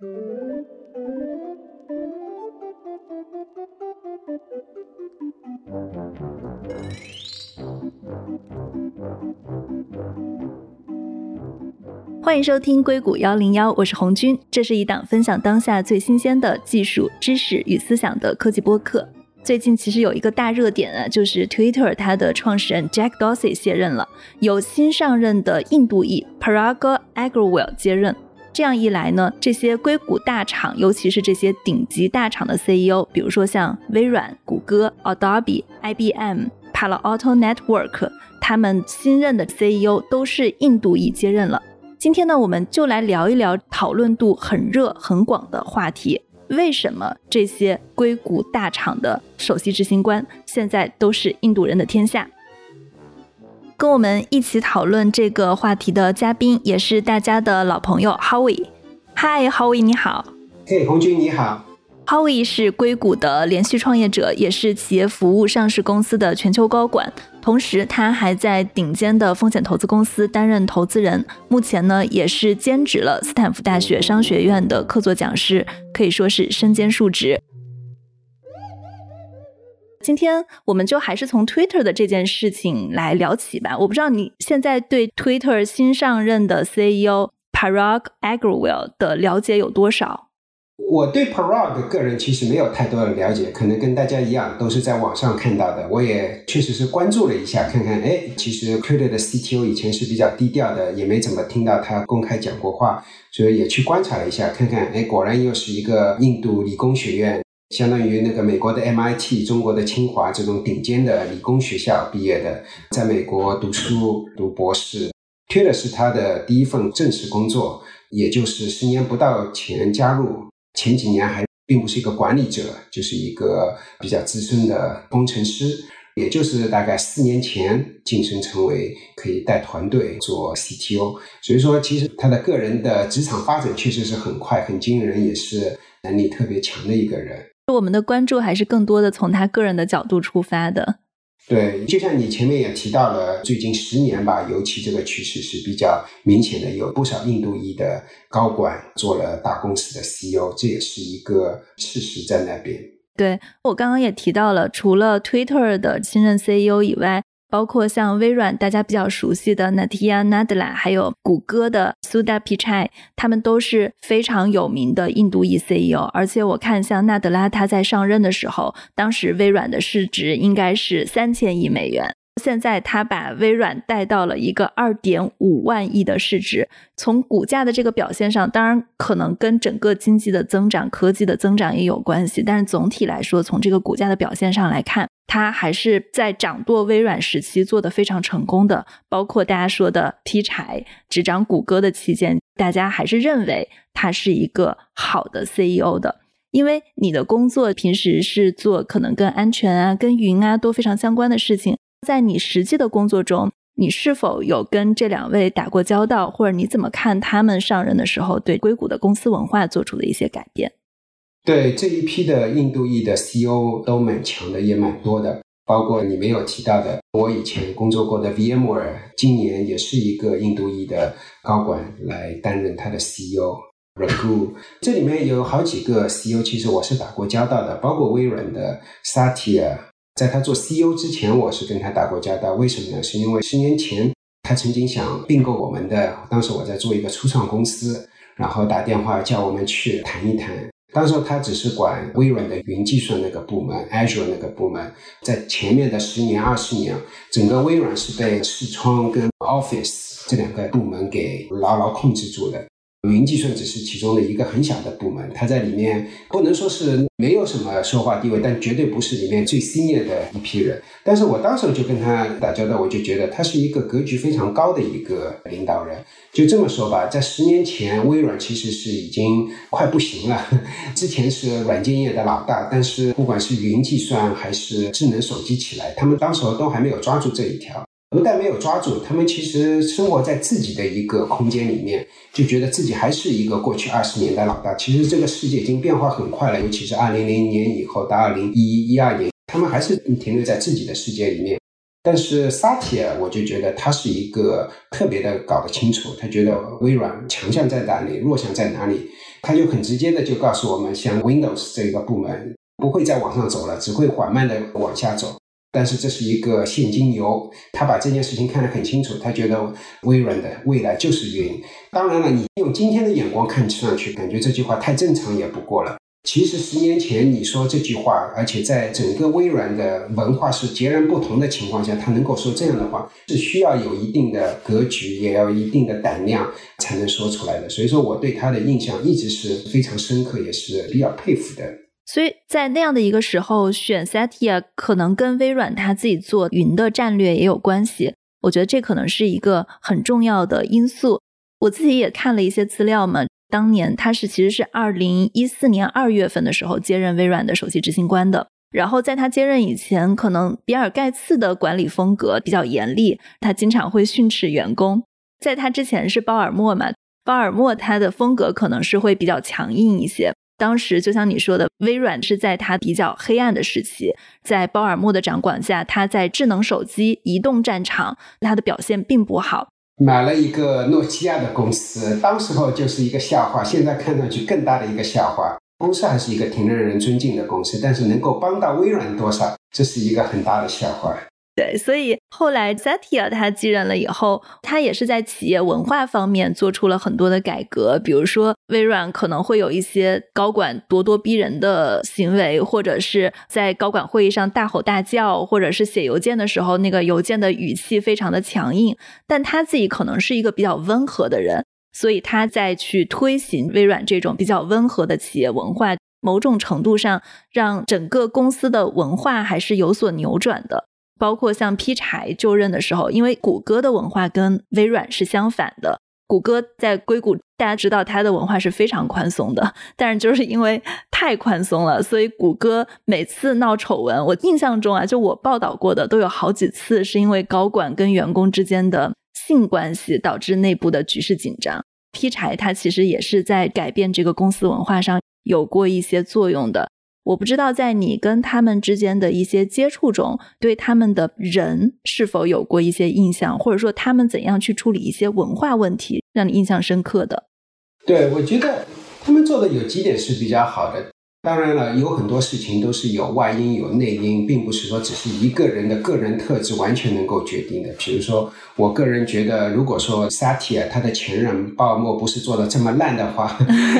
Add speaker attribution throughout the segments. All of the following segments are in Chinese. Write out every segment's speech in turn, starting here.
Speaker 1: 欢迎收听硅谷幺零幺，我是红军。这是一档分享当下最新鲜的技术知识与思想的科技播客。最近其实有一个大热点啊，就是 Twitter 它的创始人 Jack Dorsey 卸任了，由新上任的印度裔 Parag Agrawal 接任。这样一来呢，这些硅谷大厂，尤其是这些顶级大厂的 CEO，比如说像微软、谷歌、Adobe、IBM、Palo Alto Network，他们新任的 CEO 都是印度裔接任了。今天呢，我们就来聊一聊讨论度很热、很广的话题：为什么这些硅谷大厂的首席执行官现在都是印度人的天下？跟我们一起讨论这个话题的嘉宾，也是大家的老朋友 Howie。嗨，Howie，你好。
Speaker 2: 嘿，红军，你好。
Speaker 1: Howie 是硅谷的连续创业者，也是企业服务上市公司的全球高管。同时，他还在顶尖的风险投资公司担任投资人。目前呢，也是兼职了斯坦福大学商学院的客座讲师，可以说是身兼数职。今天我们就还是从 Twitter 的这件事情来聊起吧。我不知道你现在对 Twitter 新上任的 CEO Parag Agrawal 的了解有多少？
Speaker 2: 我对 Parag 的个人其实没有太多的了解，可能跟大家一样，都是在网上看到的。我也确实是关注了一下，看看，哎，其实 Twitter 的 CTO 以前是比较低调的，也没怎么听到他公开讲过话，所以也去观察了一下，看看，哎，果然又是一个印度理工学院，相当于那个美国的 MIT、中国的清华这种顶尖的理工学校毕业的，在美国读书读博士缺的是他的第一份正式工作，也就是十年不到前加入。前几年还并不是一个管理者，就是一个比较资深的工程师，也就是大概四年前晋升成为可以带团队做 CTO。所以说，其实他的个人的职场发展确实是很快、很惊人，也是能力特别强的一个人。
Speaker 1: 我们的关注还是更多的从他个人的角度出发的。
Speaker 2: 对，就像你前面也提到了，最近十年吧，尤其这个趋势是比较明显的，有不少印度裔的高管做了大公司的 CEO，这也是一个事实在那边。
Speaker 1: 对我刚刚也提到了，除了 Twitter 的新任 CEO 以外。包括像微软大家比较熟悉的 Natya Nadella，还有谷歌的 s u d a Pichai，他们都是非常有名的印度裔 CEO。而且我看像纳德拉他在上任的时候，当时微软的市值应该是三千亿美元。现在他把微软带到了一个二点五万亿的市值，从股价的这个表现上，当然可能跟整个经济的增长、科技的增长也有关系。但是总体来说，从这个股价的表现上来看，他还是在掌舵微软时期做的非常成功的。包括大家说的劈柴执掌谷歌的期间，大家还是认为他是一个好的 CEO 的，因为你的工作平时是做可能跟安全啊、跟云啊都非常相关的事情。在你实际的工作中，你是否有跟这两位打过交道，或者你怎么看他们上任的时候对硅谷的公司文化做出的一些改变？
Speaker 2: 对这一批的印度裔的 CEO 都蛮强的，也蛮多的，包括你没有提到的，我以前工作过的 VMware，今年也是一个印度裔的高管来担任他的 CEO。Raghu，这里面有好几个 CEO，其实我是打过交道的，包括微软的 Satya。在他做 CEO 之前，我是跟他打过交道。为什么呢？是因为十年前他曾经想并购我们的，当时我在做一个初创公司，然后打电话叫我们去谈一谈。当时他只是管微软的云计算那个部门，Azure 那个部门。在前面的十年、二十年，整个微软是被视窗跟 Office 这两个部门给牢牢控制住的。云计算只是其中的一个很小的部门，它在里面不能说是没有什么说话地位，但绝对不是里面最 senior 的一批人。但是我当时就跟他打交道，我就觉得他是一个格局非常高的一个领导人。就这么说吧，在十年前，微软其实是已经快不行了。之前是软件业的老大，但是不管是云计算还是智能手机起来，他们当时都还没有抓住这一条。不但没有抓住，他们其实生活在自己的一个空间里面，就觉得自己还是一个过去二十年的老大。其实这个世界已经变化很快了，尤其是二零零年以后到二零一一、一二年，他们还是停留在自己的世界里面。但是萨提尔，我就觉得他是一个特别的搞得清楚，他觉得微软强项在哪里，弱项在哪里，他就很直接的就告诉我们，像 Windows 这个部门不会再往上走了，只会缓慢的往下走。但是这是一个现金流，他把这件事情看得很清楚，他觉得微软的未来就是云。当然了，你用今天的眼光看上去，感觉这句话太正常也不过了。其实十年前你说这句话，而且在整个微软的文化是截然不同的情况下，他能够说这样的话，是需要有一定的格局，也要一定的胆量才能说出来的。所以说，我对他的印象一直是非常深刻，也是比较佩服的。
Speaker 1: 所以在那样的一个时候，选 Satya 可能跟微软他自己做云的战略也有关系。我觉得这可能是一个很重要的因素。我自己也看了一些资料嘛，当年他是其实是二零一四年二月份的时候接任微软的首席执行官的。然后在他接任以前，可能比尔盖茨的管理风格比较严厉，他经常会训斥员工。在他之前是鲍尔默嘛，鲍尔默他的风格可能是会比较强硬一些。当时就像你说的，微软是在它比较黑暗的时期，在鲍尔默的掌管下，它在智能手机、移动战场，它的表现并不好。
Speaker 2: 买了一个诺基亚的公司，当时候就是一个笑话，现在看上去更大的一个笑话。公司还是一个挺让人尊敬的公司，但是能够帮到微软多少，这是一个很大的笑话。
Speaker 1: 对，所以后来 Satya 他继任了以后，他也是在企业文化方面做出了很多的改革。比如说，微软可能会有一些高管咄咄逼人的行为，或者是在高管会议上大吼大叫，或者是写邮件的时候那个邮件的语气非常的强硬。但他自己可能是一个比较温和的人，所以他在去推行微软这种比较温和的企业文化，某种程度上让整个公司的文化还是有所扭转的。包括像劈柴就任的时候，因为谷歌的文化跟微软是相反的。谷歌在硅谷，大家知道它的文化是非常宽松的，但是就是因为太宽松了，所以谷歌每次闹丑闻，我印象中啊，就我报道过的都有好几次是因为高管跟员工之间的性关系导致内部的局势紧张。劈柴它其实也是在改变这个公司文化上有过一些作用的。我不知道在你跟他们之间的一些接触中，对他们的人是否有过一些印象，或者说他们怎样去处理一些文化问题，让你印象深刻的？
Speaker 2: 对，我觉得他们做的有几点是比较好的。当然了，有很多事情都是有外因有内因，并不是说只是一个人的个人特质完全能够决定的。比如说，我个人觉得，如果说 Satya 他的前任鲍尔默不是做的这么烂的话，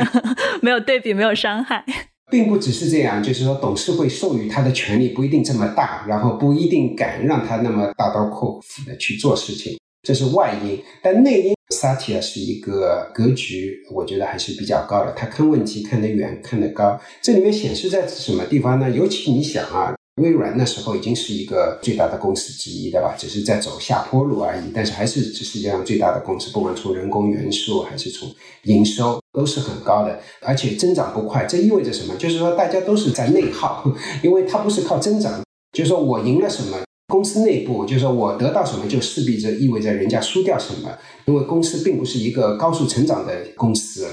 Speaker 1: 没有对比，没有伤害。
Speaker 2: 并不只是这样，就是说董事会授予他的权利不一定这么大，然后不一定敢让他那么大刀阔斧的去做事情，这是外因。但内因，Satya 是一个格局，我觉得还是比较高的。他看问题看得远，看得高。这里面显示在什么地方呢？尤其你想啊。微软那时候已经是一个最大的公司之一，对吧？只是在走下坡路而已，但是还是这世界上最大的公司，不管从人工元素还是从营收都是很高的，而且增长不快。这意味着什么？就是说大家都是在内耗，因为它不是靠增长，就是说我赢了什么，公司内部就是说我得到什么，就势必着意味着人家输掉什么，因为公司并不是一个高速成长的公司。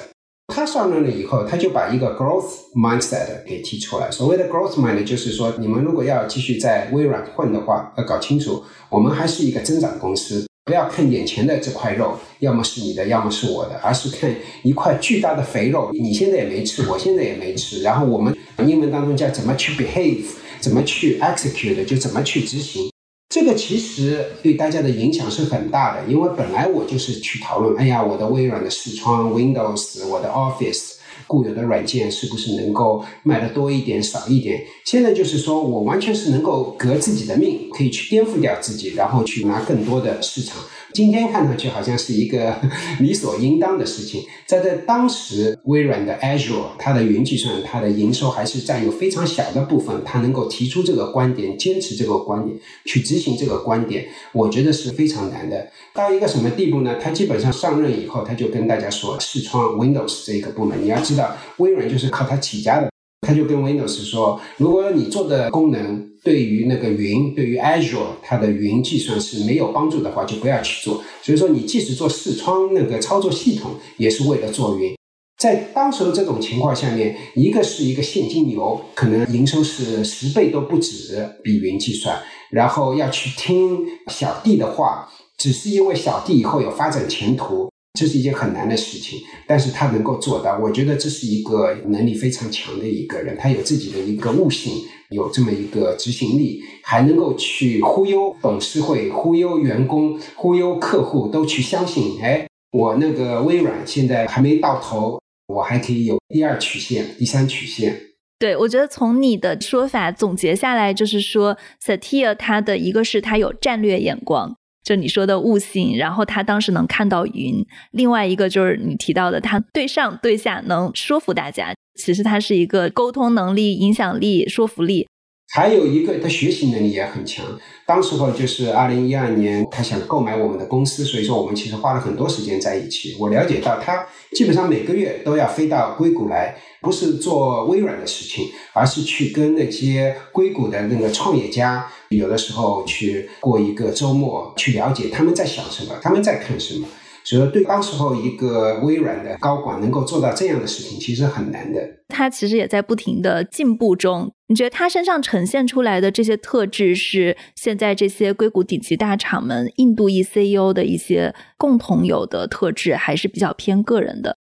Speaker 2: 他上任了以后，他就把一个 growth mindset 给提出来。所谓的 growth mind 就是说，你们如果要继续在微软混的话，要搞清楚，我们还是一个增长公司，不要看眼前的这块肉，要么是你的，要么是我的，而是看一块巨大的肥肉，你现在也没吃，我现在也没吃，然后我们英文当中叫怎么去 behave，怎么去 execute，就怎么去执行。这个其实对大家的影响是很大的，因为本来我就是去讨论，哎呀，我的微软的视窗 Windows，我的 Office 固有的软件是不是能够卖的多一点、少一点？现在就是说我完全是能够革自己的命，可以去颠覆掉自己，然后去拿更多的市场。今天看上去好像是一个 理所应当的事情，在在当时，微软的 Azure 它的云计算，它的营收还是占有非常小的部分，它能够提出这个观点，坚持这个观点，去执行这个观点，我觉得是非常难的。到一个什么地步呢？他基本上上任以后，他就跟大家说，视窗 Windows 这个部门，你要知道，微软就是靠它起家的。他就跟 Windows 说，如果你做的功能对于那个云，对于 Azure 它的云计算是没有帮助的话，就不要去做。所以说，你即使做视窗那个操作系统，也是为了做云。在当时的这种情况下面，一个是一个现金流，可能营收是十倍都不止，比云计算，然后要去听小弟的话，只是因为小弟以后有发展前途。这是一件很难的事情，但是他能够做到，我觉得这是一个能力非常强的一个人，他有自己的一个悟性，有这么一个执行力，还能够去忽悠董事会、忽悠员工、忽悠客户，都去相信。哎，我那个微软现在还没到头，我还可以有第二曲线、第三曲线。
Speaker 1: 对，我觉得从你的说法总结下来，就是说，Satya 他的一个是他有战略眼光。就你说的悟性，然后他当时能看到云。另外一个就是你提到的，他对上对下能说服大家。其实他是一个沟通能力、影响力、说服力。
Speaker 2: 还有一个，他学习能力也很强。当时候就是二零一二年，他想购买我们的公司，所以说我们其实花了很多时间在一起。我了解到，他基本上每个月都要飞到硅谷来，不是做微软的事情，而是去跟那些硅谷的那个创业家，有的时候去过一个周末，去了解他们在想什么，他们在看什么。所以说，对当时候一个微软的高管能够做到这样的事情，其实很难的。
Speaker 1: 他其实也在不停的进步中。你觉得他身上呈现出来的这些特质，是现在这些硅谷顶级大厂们印度裔 CEO 的一些共同有的特质，还是比较偏个人的？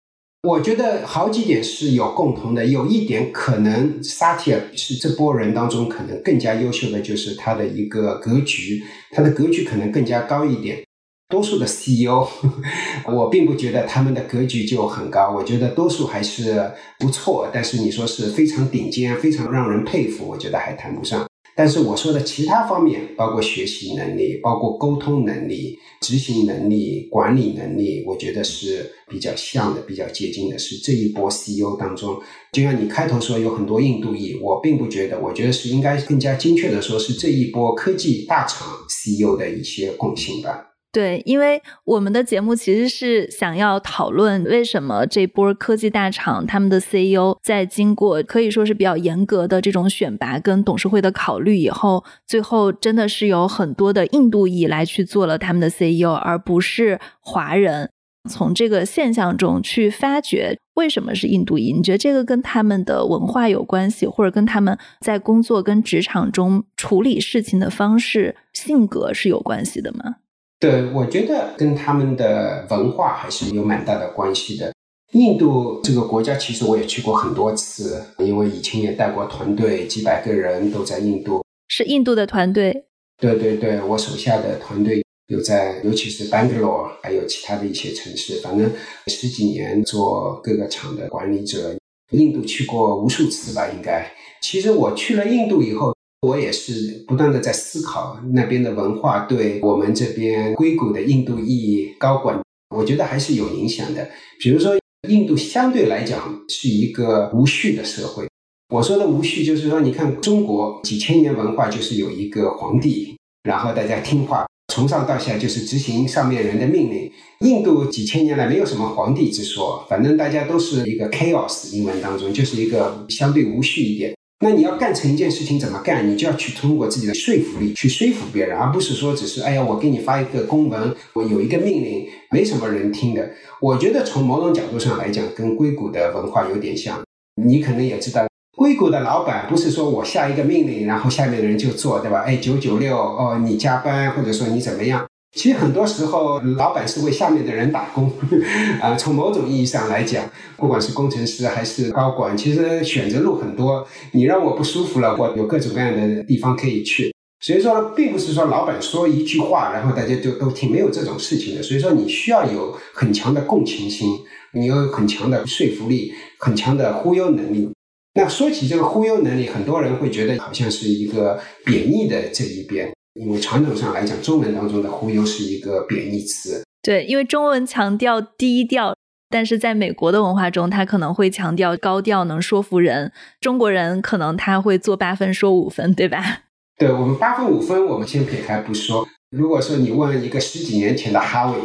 Speaker 2: 我觉得好几点是有共同的。有一点可能，萨提尔是这波人当中可能更加优秀的，就是他的一个格局，他的格局可能更加高一点。多数的 CEO，我并不觉得他们的格局就很高，我觉得多数还是不错。但是你说是非常顶尖、非常让人佩服，我觉得还谈不上。但是我说的其他方面，包括学习能力、包括沟通能力、执行能力、管理能力，我觉得是比较像的、比较接近的。是这一波 CEO 当中，就像你开头说有很多印度裔，我并不觉得，我觉得是应该更加精确的说，是这一波科技大厂 CEO 的一些共性吧。
Speaker 1: 对，因为我们的节目其实是想要讨论为什么这波科技大厂他们的 CEO 在经过可以说是比较严格的这种选拔跟董事会的考虑以后，最后真的是有很多的印度裔来去做了他们的 CEO，而不是华人。从这个现象中去发掘为什么是印度裔，你觉得这个跟他们的文化有关系，或者跟他们在工作跟职场中处理事情的方式、性格是有关系的吗？
Speaker 2: 对，我觉得跟他们的文化还是有蛮大的关系的。印度这个国家，其实我也去过很多次，因为以前也带过团队，几百个人都在印度。
Speaker 1: 是印度的团队？
Speaker 2: 对对对，我手下的团队有在，尤其是 Bangalore，还有其他的一些城市。反正十几年做各个厂的管理者，印度去过无数次吧，应该。其实我去了印度以后。我也是不断的在思考那边的文化对我们这边硅谷的印度裔高管，我觉得还是有影响的。比如说，印度相对来讲是一个无序的社会。我说的无序，就是说，你看中国几千年文化就是有一个皇帝，然后大家听话，从上到下就是执行上面人的命令。印度几千年来没有什么皇帝之说，反正大家都是一个 chaos，英文当中就是一个相对无序一点。那你要干成一件事情怎么干？你就要去通过自己的说服力去说服别人，而不是说只是哎呀，我给你发一个公文，我有一个命令，没什么人听的。我觉得从某种角度上来讲，跟硅谷的文化有点像。你可能也知道，硅谷的老板不是说我下一个命令，然后下面的人就做，对吧？哎，九九六哦，你加班或者说你怎么样？其实很多时候，老板是为下面的人打工，啊，从某种意义上来讲，不管是工程师还是高管，其实选择路很多。你让我不舒服了，我有各种各样的地方可以去。所以说，并不是说老板说一句话，然后大家就都听，没有这种事情的。所以说，你需要有很强的共情心，你有很强的说服力，很强的忽悠能力。那说起这个忽悠能力，很多人会觉得好像是一个贬义的这一边。因为传统上来讲，中文当中的忽悠是一个贬义词。
Speaker 1: 对，因为中文强调低调，但是在美国的文化中，他可能会强调高调，能说服人。中国人可能他会做八分说五分，对吧？
Speaker 2: 对我们八分五分，我们先撇开不说。如果说你问一个十几年前的哈维，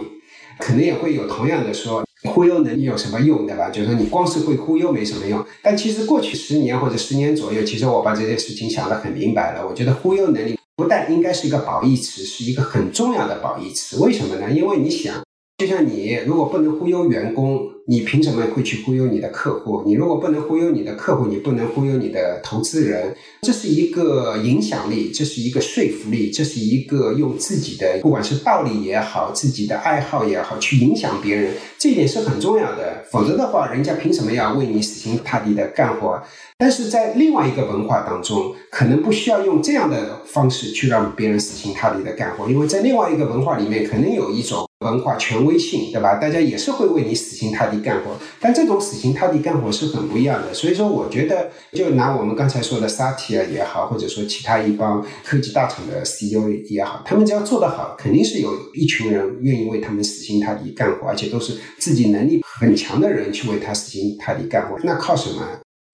Speaker 2: 可能也会有同样的说，忽悠能力有什么用，对吧？就是说你光是会忽悠没什么用。但其实过去十年或者十年左右，其实我把这件事情想得很明白了。我觉得忽悠能力。不但应该是一个褒义词，是一个很重要的褒义词。为什么呢？因为你想，就像你如果不能忽悠员工，你凭什么会去忽悠你的客户？你如果不能忽悠你的客户，你不能忽悠你的投资人，这是一个影响力，这是一个说服力，这是一个用自己的不管是道理也好，自己的爱好也好，去影响别人，这一点是很重要的。否则的话，人家凭什么要为你死心塌地的干活？但是在另外一个文化当中，可能不需要用这样的方式去让别人死心塌地的干活，因为在另外一个文化里面，可能有一种文化权威性，对吧？大家也是会为你死心塌地干活，但这种死心塌地干活是很不一样的。所以说，我觉得就拿我们刚才说的萨提亚也好，或者说其他一帮科技大厂的 CEO 也好，他们只要做得好，肯定是有一群人愿意为他们死心塌地干活，而且都是自己能力很强的人去为他死心塌地干活。那靠什么？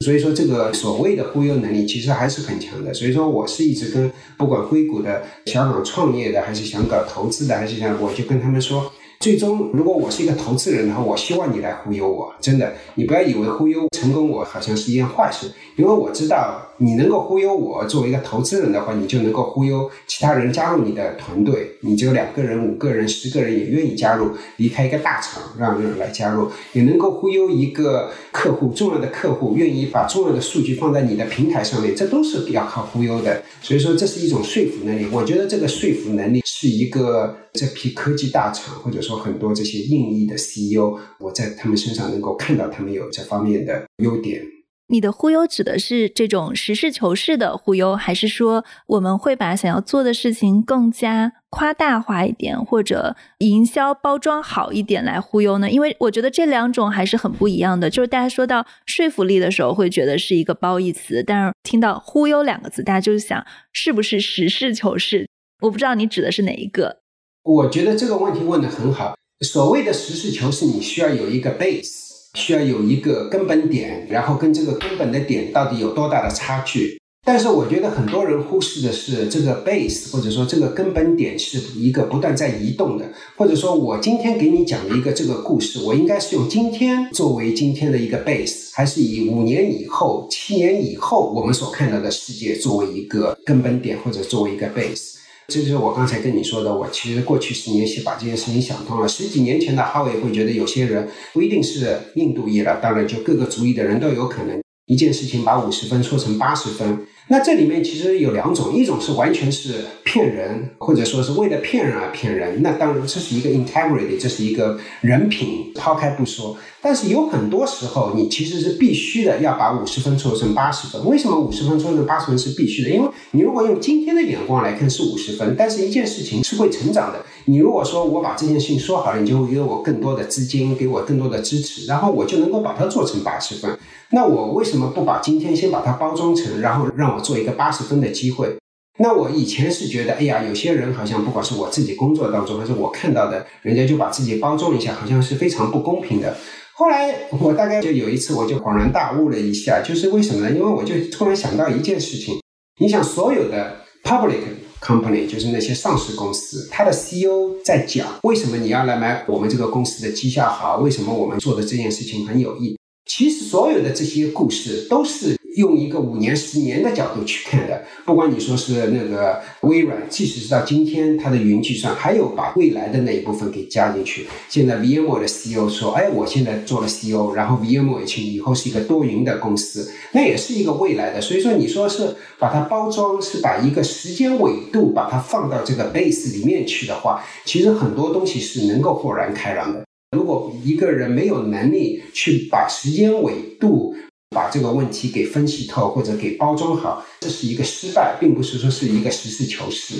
Speaker 2: 所以说，这个所谓的忽悠能力其实还是很强的。所以说，我是一直跟不管硅谷的、香港创业的，还是想搞投资的，还是想，我就跟他们说。最终，如果我是一个投资人的话，我希望你来忽悠我。真的，你不要以为忽悠成功我好像是一件坏事，因为我知道你能够忽悠我，作为一个投资人的话，你就能够忽悠其他人加入你的团队。你只有两个人、五个人、十个人也愿意加入，离开一个大厂让人来加入，也能够忽悠一个客户，重要的客户愿意把重要的数据放在你的平台上面，这都是要靠忽悠的。所以说，这是一种说服能力。我觉得这个说服能力是一个这批科技大厂或者说。很多这些应役的 CEO，我在他们身上能够看到他们有这方面的优点。
Speaker 1: 你的忽悠指的是这种实事求是的忽悠，还是说我们会把想要做的事情更加夸大化一点，或者营销包装好一点来忽悠呢？因为我觉得这两种还是很不一样的。就是大家说到说服力的时候，会觉得是一个褒义词，但是听到忽悠两个字，大家就是想是不是实事求是？我不知道你指的是哪一个。
Speaker 2: 我觉得这个问题问的很好。所谓的实事求是，你需要有一个 base，需要有一个根本点，然后跟这个根本的点到底有多大的差距。但是我觉得很多人忽视的是，这个 base 或者说这个根本点是一个不断在移动的，或者说我今天给你讲的一个这个故事，我应该是用今天作为今天的一个 base，还是以五年以后、七年以后我们所看到的世界作为一个根本点或者作为一个 base？这就是我刚才跟你说的，我其实过去十年是把这件事情想通了。十几年前的哈维会觉得有些人不一定是印度裔了，当然就各个族裔的人都有可能一件事情把五十分说成八十分。那这里面其实有两种，一种是完全是骗人，或者说是为了骗人而骗人。那当然这是一个 integrity，这是一个人品，抛开不说。但是有很多时候，你其实是必须的要把五十分说成八十分。为什么五十分说成八十分是必须的？因为你如果用今天的眼光来看是五十分，但是一件事情是会成长的。你如果说我把这件事情说好了，你就会给我更多的资金，给我更多的支持，然后我就能够把它做成八十分。那我为什么不把今天先把它包装成，然后让我做一个八十分的机会？那我以前是觉得，哎呀，有些人好像不管是我自己工作当中，还是我看到的，人家就把自己包装一下，好像是非常不公平的。后来我大概就有一次，我就恍然大悟了一下，就是为什么呢？因为我就突然想到一件事情，你想所有的 public company，就是那些上市公司，它的 CEO 在讲，为什么你要来买我们这个公司的绩效好？为什么我们做的这件事情很有意义？其实所有的这些故事都是。用一个五年、十年的角度去看的，不管你说是那个微软，即使是到今天，它的云计算还有把未来的那一部分给加进去。现在 VMware 的 CEO 说：“哎，我现在做了 CEO，然后 VMware 以后是一个多云的公司，那也是一个未来的。”所以说，你说是把它包装，是把一个时间纬度把它放到这个 base 里面去的话，其实很多东西是能够豁然开朗的。如果一个人没有能力去把时间维度，把这个问题给分析透或者给包装好，这是一个失败，并不是说是一个实事求是。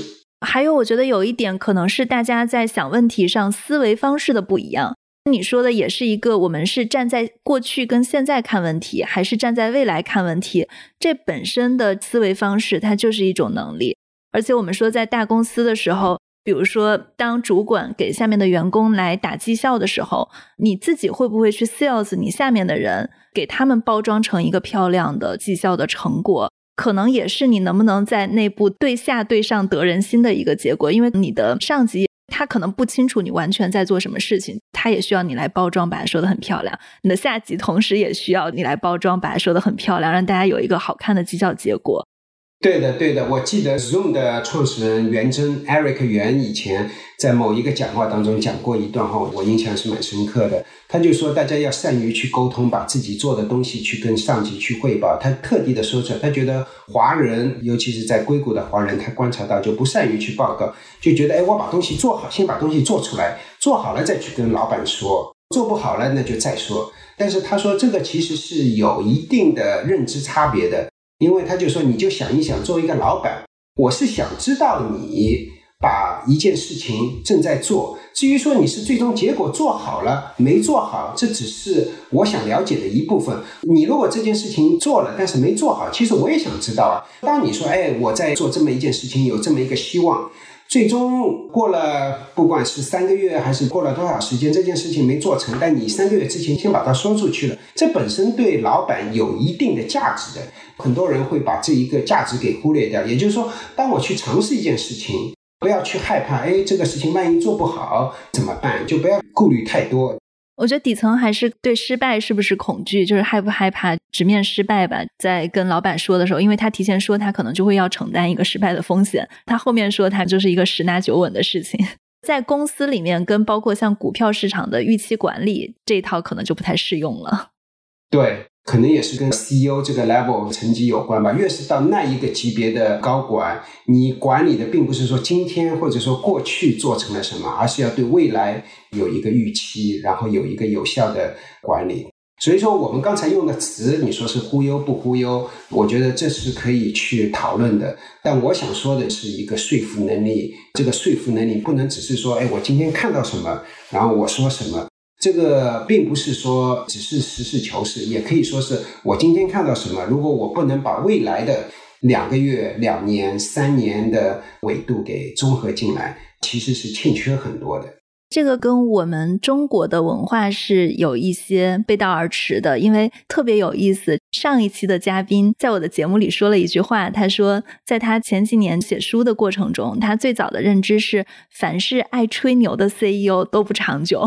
Speaker 1: 还有，我觉得有一点可能是大家在想问题上思维方式的不一样。你说的也是一个，我们是站在过去跟现在看问题，还是站在未来看问题？这本身的思维方式，它就是一种能力。而且我们说，在大公司的时候。比如说，当主管给下面的员工来打绩效的时候，你自己会不会去 sales 你下面的人，给他们包装成一个漂亮的绩效的成果？可能也是你能不能在内部对下对上得人心的一个结果。因为你的上级他可能不清楚你完全在做什么事情，他也需要你来包装，把它说的很漂亮。你的下级同时也需要你来包装，把它说的很漂亮，让大家有一个好看的绩效结果。
Speaker 2: 对的，对的，我记得 Zoom 的创始人袁征 Eric 袁以前在某一个讲话当中讲过一段话，我印象是蛮深刻的。他就说，大家要善于去沟通，把自己做的东西去跟上级去汇报。他特地的说出来，他觉得华人，尤其是在硅谷的华人，他观察到就不善于去报告，就觉得哎，我把东西做好，先把东西做出来，做好了再去跟老板说，做不好了那就再说。但是他说这个其实是有一定的认知差别的。因为他就说，你就想一想，作为一个老板，我是想知道你把一件事情正在做。至于说你是最终结果做好了没做好，这只是我想了解的一部分。你如果这件事情做了，但是没做好，其实我也想知道啊。当你说，哎，我在做这么一件事情，有这么一个希望。最终过了，不管是三个月还是过了多少时间，这件事情没做成，但你三个月之前先把它说出去了，这本身对老板有一定的价值的。很多人会把这一个价值给忽略掉。也就是说，当我去尝试一件事情，不要去害怕，哎，这个事情万一做不好怎么办？就不要顾虑太多。
Speaker 1: 我觉得底层还是对失败是不是恐惧，就是害不害怕直面失败吧。在跟老板说的时候，因为他提前说他可能就会要承担一个失败的风险，他后面说他就是一个十拿九稳的事情。在公司里面，跟包括像股票市场的预期管理这一套可能就不太适用了。
Speaker 2: 对。可能也是跟 CEO 这个 level 层级有关吧。越是到那一个级别的高管，你管理的并不是说今天或者说过去做成了什么，而是要对未来有一个预期，然后有一个有效的管理。所以说，我们刚才用的词，你说是忽悠不忽悠？我觉得这是可以去讨论的。但我想说的是一个说服能力，这个说服能力不能只是说，哎，我今天看到什么，然后我说什么。这个并不是说只是实事求是，也可以说是我今天看到什么，如果我不能把未来的两个月、两年、三年的维度给综合进来，其实是欠缺很多的。
Speaker 1: 这个跟我们中国的文化是有一些背道而驰的，因为特别有意思。上一期的嘉宾在我的节目里说了一句话，他说，在他前几年写书的过程中，他最早的认知是，凡是爱吹牛的 CEO 都不长久，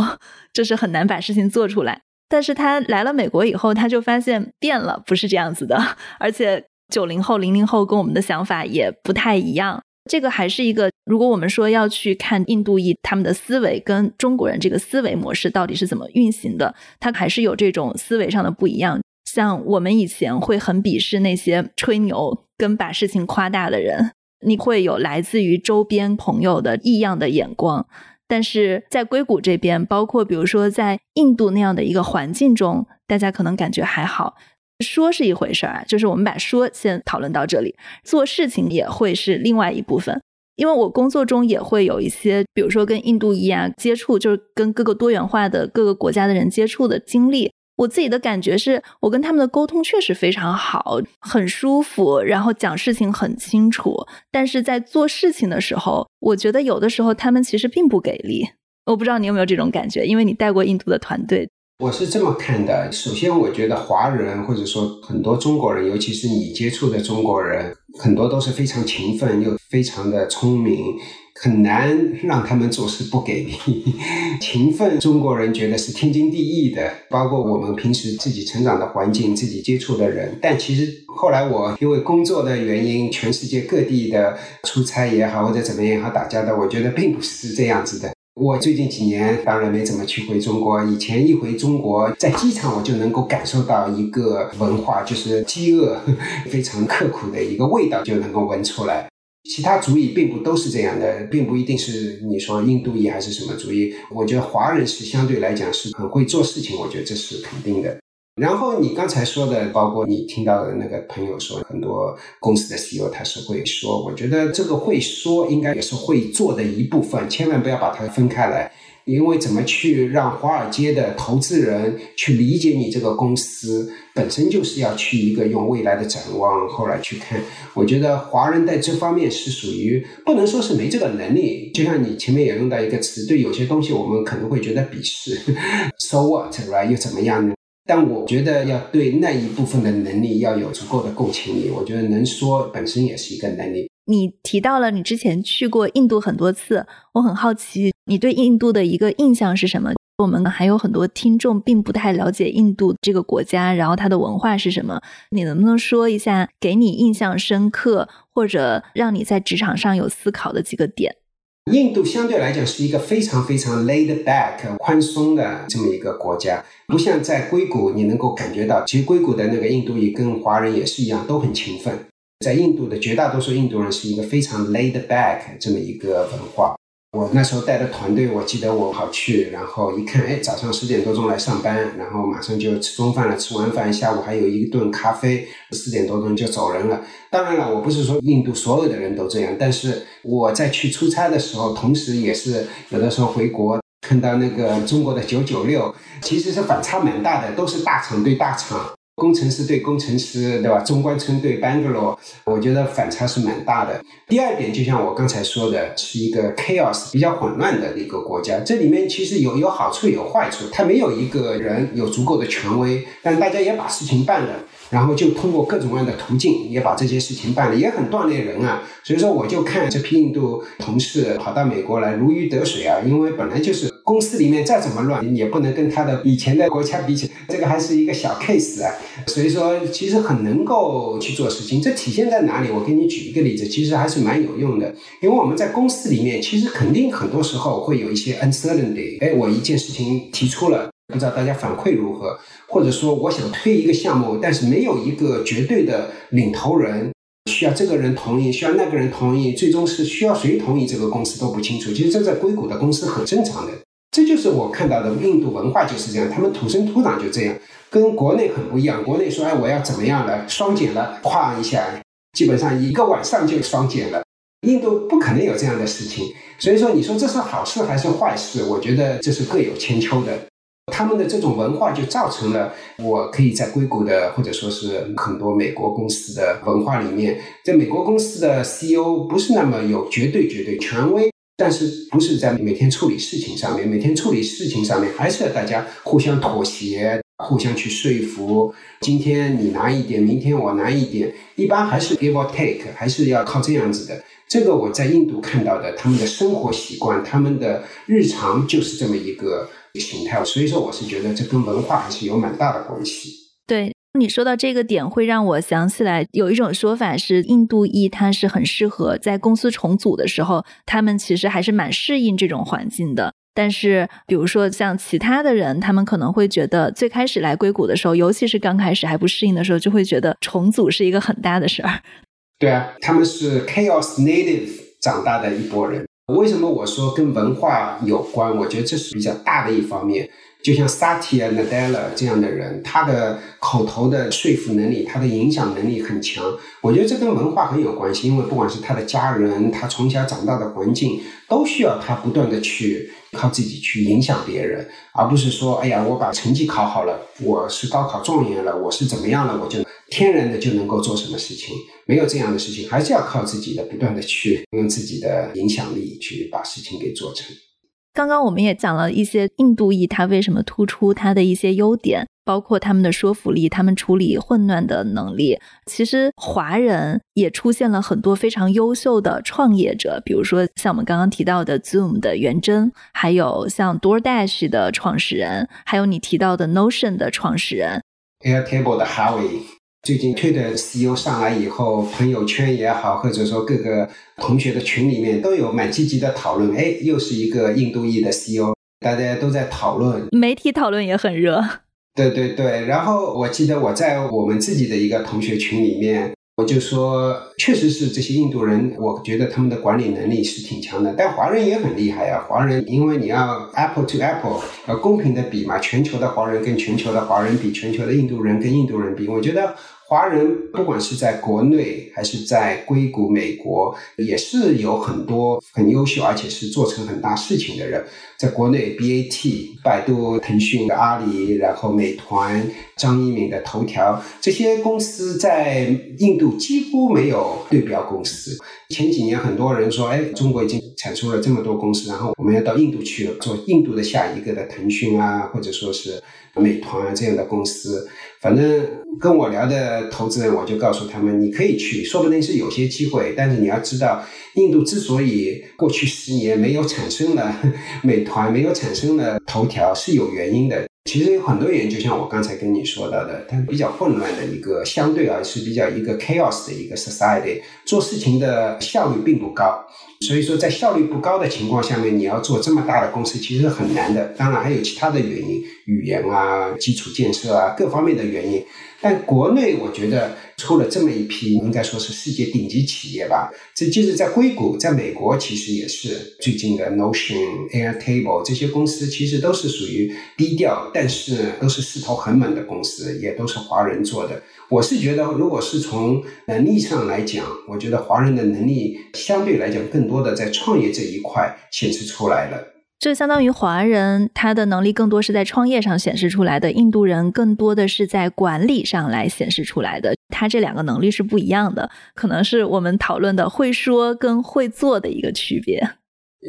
Speaker 1: 就是很难把事情做出来。但是他来了美国以后，他就发现变了，不是这样子的，而且九零后、零零后跟我们的想法也不太一样。这个还是一个，如果我们说要去看印度裔他们的思维跟中国人这个思维模式到底是怎么运行的，它还是有这种思维上的不一样。像我们以前会很鄙视那些吹牛跟把事情夸大的人，你会有来自于周边朋友的异样的眼光。但是在硅谷这边，包括比如说在印度那样的一个环境中，大家可能感觉还好。说是一回事儿啊，就是我们把说先讨论到这里，做事情也会是另外一部分。因为我工作中也会有一些，比如说跟印度裔啊接触，就是跟各个多元化的各个国家的人接触的经历。我自己的感觉是，我跟他们的沟通确实非常好，很舒服，然后讲事情很清楚。但是在做事情的时候，我觉得有的时候他们其实并不给力。我不知道你有没有这种感觉，因为你带过印度的团队。
Speaker 2: 我是这么看的，首先我觉得华人或者说很多中国人，尤其是你接触的中国人，很多都是非常勤奋又非常的聪明，很难让他们做事不给力。勤奋，中国人觉得是天经地义的，包括我们平时自己成长的环境、自己接触的人。但其实后来我因为工作的原因，全世界各地的出差也好或者怎么样也好打交道，我觉得并不是这样子的。我最近几年当然没怎么去回中国，以前一回中国，在机场我就能够感受到一个文化，就是饥饿非常刻苦的一个味道，就能够闻出来。其他族裔并不都是这样的，并不一定是你说印度裔还是什么族裔。我觉得华人是相对来讲是很会做事情，我觉得这是肯定的。然后你刚才说的，包括你听到的那个朋友说，很多公司的 CEO 他是会说，我觉得这个会说应该也是会做的一部分，千万不要把它分开来。因为怎么去让华尔街的投资人去理解你这个公司，本身就是要去一个用未来的展望，后来去看。我觉得华人在这方面是属于不能说是没这个能力，就像你前面也用到一个词，对有些东西我们可能会觉得鄙视，so what，right？又怎么样呢？但我觉得要对那一部分的能力要有足够的共情力，我觉得能说本身也是一个能力。
Speaker 1: 你提到了你之前去过印度很多次，我很好奇你对印度的一个印象是什么？我们还有很多听众并不太了解印度这个国家，然后它的文化是什么？你能不能说一下，给你印象深刻或者让你在职场上有思考的几个点？
Speaker 2: 印度相对来讲是一个非常非常 laid back 宽松的这么一个国家，不像在硅谷，你能够感觉到，其实硅谷的那个印度裔跟华人也是一样，都很勤奋。在印度的绝大多数印度人是一个非常 laid back 这么一个文化。我那时候带的团队，我记得我跑去，然后一看，哎，早上十点多钟来上班，然后马上就吃中饭了，吃完饭下午还有一顿咖啡，四点多钟就走人了。当然了，我不是说印度所有的人都这样，但是我在去出差的时候，同时也是有的时候回国看到那个中国的九九六，其实是反差蛮大的，都是大厂对大厂。工程师对工程师，对吧？中关村对 Bangalore，我觉得反差是蛮大的。第二点，就像我刚才说的，是一个 chaos 比较混乱的一个国家。这里面其实有有好处有坏处，他没有一个人有足够的权威，但大家也把事情办了。然后就通过各种各样的途径，也把这些事情办了，也很锻炼人啊。所以说，我就看这批印度同事跑到美国来如鱼得水啊。因为本来就是公司里面再怎么乱，也不能跟他的以前的国家比起，这个还是一个小 case 啊。所以说，其实很能够去做事情。这体现在哪里？我给你举一个例子，其实还是蛮有用的。因为我们在公司里面，其实肯定很多时候会有一些 uncertainty。哎，我一件事情提出了。不知道大家反馈如何，或者说我想推一个项目，但是没有一个绝对的领头人，需要这个人同意，需要那个人同意，最终是需要谁同意，这个公司都不清楚。其实这在硅谷的公司很正常的，这就是我看到的印度文化就是这样，他们土生土长就这样，跟国内很不一样。国内说哎我要怎么样了，双减了，咵一下，基本上一个晚上就双减了。印度不可能有这样的事情，所以说你说这是好事还是坏事？我觉得这是各有千秋的。他们的这种文化就造成了，我可以在硅谷的或者说是很多美国公司的文化里面，在美国公司的 CEO 不是那么有绝对绝对权威，但是不是在每天处理事情上面，每天处理事情上面还是要大家互相妥协，互相去说服。今天你拿一点，明天我拿一点，一般还是 give or take，还是要靠这样子的。这个我在印度看到的，他们的生活习惯，他们的日常就是这么一个。形态，所以说我是觉得这跟文化还是有蛮大的关系。
Speaker 1: 对你说到这个点，会让我想起来有一种说法是，印度裔他是很适合在公司重组的时候，他们其实还是蛮适应这种环境的。但是，比如说像其他的人，他们可能会觉得最开始来硅谷的时候，尤其是刚开始还不适应的时候，就会觉得重组是一个很大的事儿。
Speaker 2: 对啊，他们是 chaos native 长大的一波人。为什么我说跟文化有关？我觉得这是比较大的一方面。就像 Satya Nadella 这样的人，他的口头的说服能力，他的影响能力很强。我觉得这跟文化很有关系，因为不管是他的家人，他从小长大的环境，都需要他不断的去靠自己去影响别人，而不是说，哎呀，我把成绩考好了，我是高考状元了，我是怎么样了，我就。天然的就能够做什么事情？没有这样的事情，还是要靠自己的不断的去用自己的影响力去把事情给做成。
Speaker 1: 刚刚我们也讲了一些印度裔他为什么突出他的一些优点，包括他们的说服力，他们处理混乱的能力。其实华人也出现了很多非常优秀的创业者，比如说像我们刚刚提到的 Zoom 的元真，还有像 DoorDash 的创始人，还有你提到的 Notion 的创始人
Speaker 2: ，Airtable 的哈维。最近推的 CEO 上来以后，朋友圈也好，或者说各个同学的群里面都有蛮积极的讨论。哎，又是一个印度裔的 CEO，大家都在讨论，
Speaker 1: 媒体讨论也很热。
Speaker 2: 对对对，然后我记得我在我们自己的一个同学群里面。我就说，确实是这些印度人，我觉得他们的管理能力是挺强的。但华人也很厉害啊，华人因为你要 apple to apple，要公平的比嘛，全球的华人跟全球的华人比，全球的印度人跟印度人比，我觉得。华人不管是在国内还是在硅谷、美国，也是有很多很优秀，而且是做成很大事情的人。在国内，BAT、百度、腾讯的阿里，然后美团、张一鸣的头条，这些公司在印度几乎没有对标公司。前几年很多人说，哎，中国已经产出了这么多公司，然后我们要到印度去做印度的下一个的腾讯啊，或者说是。美团啊这样的公司。反正跟我聊的投资人，我就告诉他们，你可以去，说不定是有些机会。但是你要知道，印度之所以过去十年没有产生了美团，没有产生了头条，是有原因的。其实有很多原因，就像我刚才跟你说到的，它比较混乱的一个，相对而是比较一个 chaos 的一个 society，做事情的效率并不高。所以说，在效率不高的情况下面，你要做这么大的公司，其实很难的。当然还有其他的原因，语言啊、基础建设啊各方面的原因。但国内我觉得出了这么一批，应该说是世界顶级企业吧。这即使在硅谷，在美国其实也是最近的 Notion、Airtable 这些公司，其实都是属于低调，但是都是势头很猛的公司，也都是华人做的。我是觉得，如果是从能力上来讲，我觉得华人的能力相对来讲更多的在创业这一块显示出来了。
Speaker 1: 这相当于华人他的能力更多是在创业上显示出来的，印度人更多的是在管理上来显示出来的。他这两个能力是不一样的，可能是我们讨论的会说跟会做的一个区别。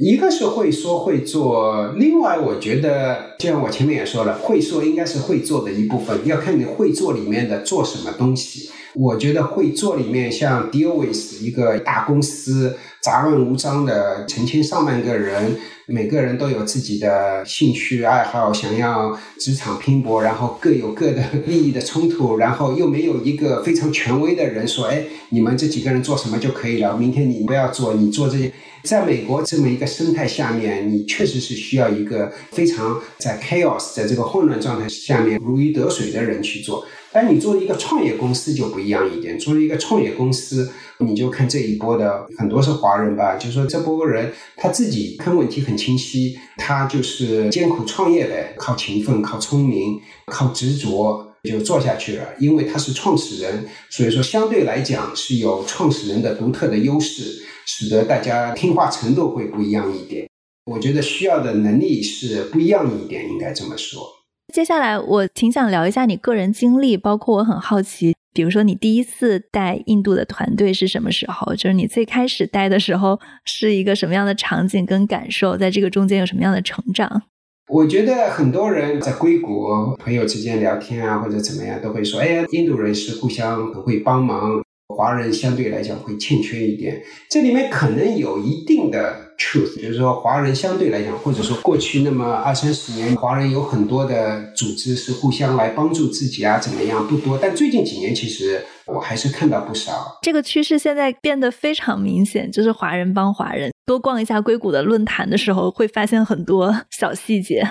Speaker 2: 一个是会说会做，另外我觉得，就像我前面也说了，会说应该是会做的一部分，要看你会做里面的做什么东西。我觉得会做里面像 Deal with 一个大公司，杂乱无章的成千上万个人，每个人都有自己的兴趣爱好，想要职场拼搏，然后各有各的利益的冲突，然后又没有一个非常权威的人说，哎，你们这几个人做什么就可以了，明天你不要做，你做这些。在美国这么一个生态下面，你确实是需要一个非常在 chaos 在这个混乱状态下面如鱼得水的人去做。但你作为一个创业公司就不一样一点。作为一个创业公司，你就看这一波的很多是华人吧，就说这波人他自己看问题很清晰，他就是艰苦创业呗，靠勤奋、靠聪明、靠执着就做下去了。因为他是创始人，所以说相对来讲是有创始人的独特的优势。使得大家听话程度会不一样一点，我觉得需要的能力是不一样一点，应该这么说。
Speaker 1: 接下来我挺想聊一下你个人经历，包括我很好奇，比如说你第一次带印度的团队是什么时候？就是你最开始带的时候是一个什么样的场景跟感受，在这个中间有什么样的成长？
Speaker 2: 我觉得很多人在硅谷朋友之间聊天啊，或者怎么样，都会说：“哎呀，印度人是互相很会帮忙。”华人相对来讲会欠缺一点，这里面可能有一定的 truth，就是说华人相对来讲，或者说过去那么二三十年，华人有很多的组织是互相来帮助自己啊，怎么样不多，但最近几年其实我还是看到不少。
Speaker 1: 这个趋势现在变得非常明显，就是华人帮华人。多逛一下硅谷的论坛的时候，会发现很多小细节。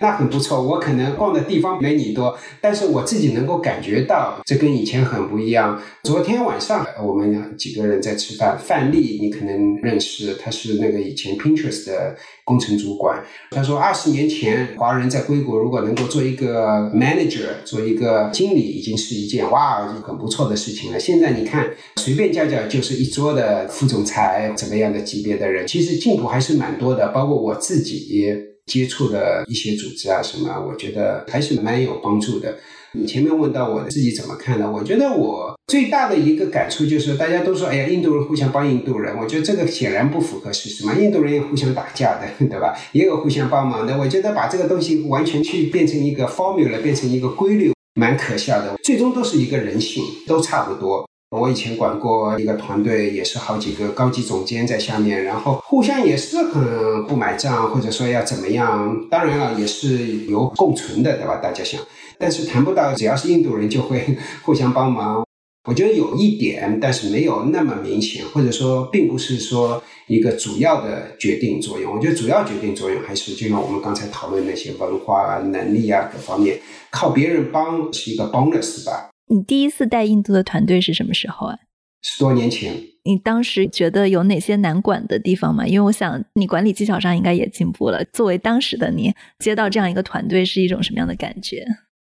Speaker 2: 那很不错，我可能逛的地方没你多，但是我自己能够感觉到，这跟以前很不一样。昨天晚上我们几个人在吃饭，范丽你可能认识，他是那个以前 Pinterest 的工程主管。他说，二十年前华人在硅谷如果能够做一个 manager，做一个经理，已经是一件哇很不错的事情了。现在你看，随便叫叫就是一桌的副总裁怎么样的级别的人，其实进步还是蛮多的，包括我自己。接触的一些组织啊，什么，我觉得还是蛮有帮助的。你前面问到我自己怎么看呢？我觉得我最大的一个感触就是，大家都说，哎呀，印度人互相帮印度人，我觉得这个显然不符合事实嘛。印度人也互相打架的，对吧？也有互相帮忙的。我觉得把这个东西完全去变成一个 formula，变成一个规律，蛮可笑的。最终都是一个人性，都差不多。我以前管过一个团队，也是好几个高级总监在下面，然后互相也是很不买账，或者说要怎么样。当然了，也是有共存的，对吧？大家想，但是谈不到只要是印度人就会 互相帮忙。我觉得有一点，但是没有那么明显，或者说并不是说一个主要的决定作用。我觉得主要决定作用还是就像我们刚才讨论那些文化啊、能力啊各方面，靠别人帮是一个 bonus 吧。
Speaker 1: 你第一次带印度的团队是什么时候啊？
Speaker 2: 十多年前。
Speaker 1: 你当时觉得有哪些难管的地方吗？因为我想你管理技巧上应该也进步了。作为当时的你，接到这样一个团队是一种什么样的感觉？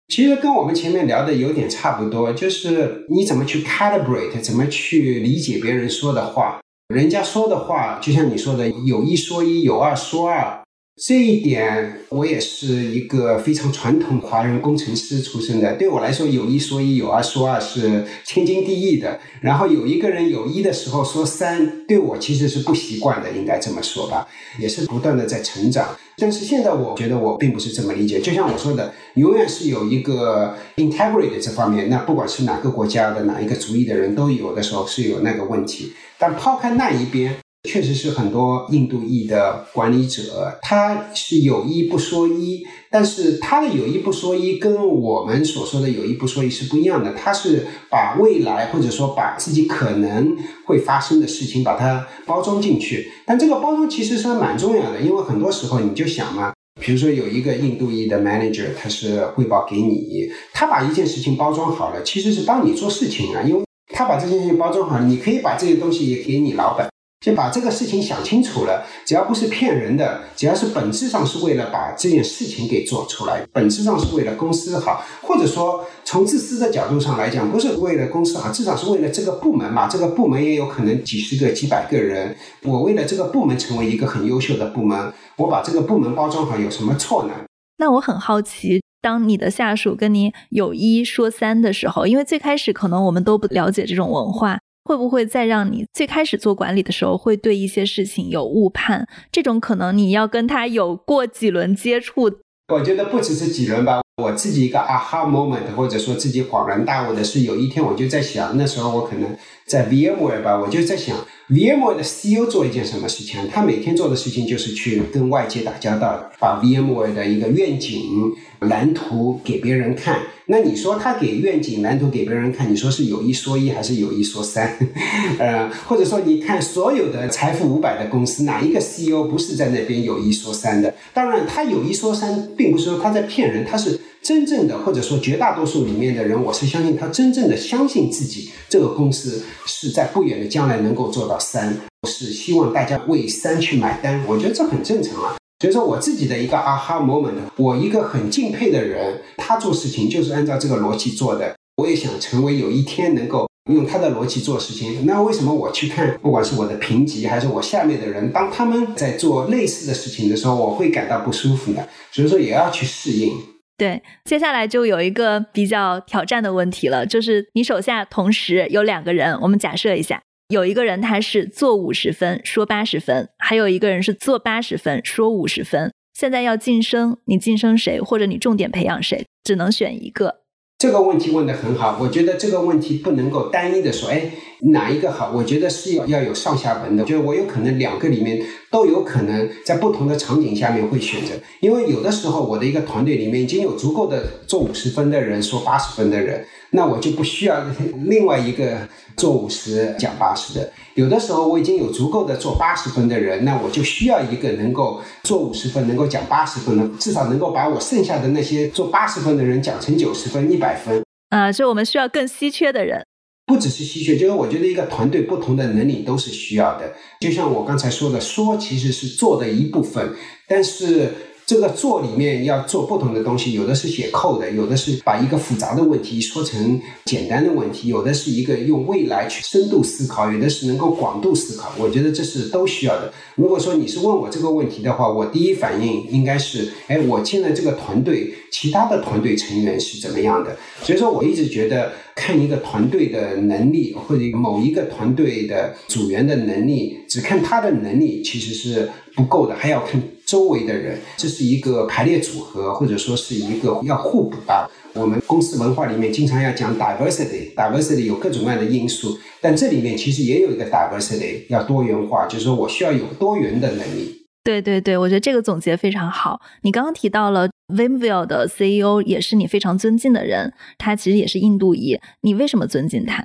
Speaker 2: 其实跟我们前面聊的有点差不多，就是你怎么去 calibrate，怎么去理解别人说的话。人家说的话，就像你说的，有一说一，有二说二。这一点，我也是一个非常传统华人工程师出身的。对我来说，有一说一，有二说二是天经地义的。然后有一个人有一的时候说三，对我其实是不习惯的，应该这么说吧。也是不断的在成长。但是现在我觉得我并不是这么理解。就像我说的，永远是有一个 integrity 这方面。那不管是哪个国家的哪一个族裔的人都有的时候是有那个问题。但抛开那一边。确实是很多印度裔的管理者，他是有一不说一，但是他的有一不说一跟我们所说的有一不说一是不一样的。他是把未来或者说把自己可能会发生的事情把它包装进去，但这个包装其实是蛮重要的，因为很多时候你就想嘛，比如说有一个印度裔的 manager，他是汇报给你，他把一件事情包装好了，其实是帮你做事情啊，因为他把这件事情包装好了，你可以把这些东西也给你老板。就把这个事情想清楚了，只要不是骗人的，只要是本质上是为了把这件事情给做出来，本质上是为了公司好，或者说从自私的角度上来讲，不是为了公司好，至少是为了这个部门嘛。这个部门也有可能几十个、几百个人，我为了这个部门成为一个很优秀的部门，我把这个部门包装好，有什么错呢？
Speaker 1: 那我很好奇，当你的下属跟你有一说三的时候，因为最开始可能我们都不了解这种文化。会不会再让你最开始做管理的时候，会对一些事情有误判？这种可能你要跟他有过几轮接触。
Speaker 2: 我觉得不只是几轮吧。我自己一个 aha moment，或者说自己恍然大悟的是，有一天我就在想，那时候我可能在 VMware 吧，我就在想，VMware 的 CEO 做一件什么事情？他每天做的事情就是去跟外界打交道，把 VMware 的一个愿景蓝图给别人看。那你说他给愿景蓝图给别人看，你说是有一说一还是有一说三？呃，或者说你看所有的财富五百的公司，哪一个 CEO 不是在那边有一说三的？当然，他有一说三，并不是说他在骗人，他是真正的，或者说绝大多数里面的人，我是相信他真正的相信自己这个公司是在不远的将来能够做到三，是希望大家为三去买单。我觉得这很正常啊。所以说我自己的一个 aha moment，我一个很敬佩的人，他做事情就是按照这个逻辑做的。我也想成为有一天能够用他的逻辑做事情。那为什么我去看，不管是我的评级还是我下面的人，当他们在做类似的事情的时候，我会感到不舒服的。所以说也要去适应。
Speaker 1: 对，接下来就有一个比较挑战的问题了，就是你手下同时有两个人，我们假设一下。有一个人他是做五十分说八十分，还有一个人是做八十分说五十分。现在要晋升，你晋升谁，或者你重点培养谁，只能选一个。
Speaker 2: 这个问题问得很好，我觉得这个问题不能够单一的说，哎，哪一个好？我觉得是要要有上下文的。就是我有可能两个里面都有可能在不同的场景下面会选择，因为有的时候我的一个团队里面已经有足够的做五十分的人说八十分的人，那我就不需要另外一个做五十讲八十的。有的时候我已经有足够的做八十分的人，那我就需要一个能够做五十分、能够讲八十分的，至少能够把我剩下的那些做八十分的人讲成九十分、一百分。
Speaker 1: 啊，就我们需要更稀缺的人，
Speaker 2: 不只是稀缺，就是我觉得一个团队不同的能力都是需要的。就像我刚才说的，说其实是做的一部分，但是。这个做里面要做不同的东西，有的是写扣的，有的是把一个复杂的问题说成简单的问题，有的是一个用未来去深度思考，有的是能够广度思考。我觉得这是都需要的。如果说你是问我这个问题的话，我第一反应应该是：哎，我现在这个团队其他的团队成员是怎么样的？所以说我一直觉得看一个团队的能力，或者某一个团队的组员的能力，只看他的能力其实是不够的，还要看。周围的人，这是一个排列组合，或者说是一个要互补吧。我们公司文化里面经常要讲 diversity，diversity 有各种各样的因素，但这里面其实也有一个 diversity，要多元化，就是说我需要有多元的能力。
Speaker 1: 对对对，我觉得这个总结非常好。你刚刚提到了 Vimeo 的 CEO 也是你非常尊敬的人，他其实也是印度裔，你为什么尊敬他？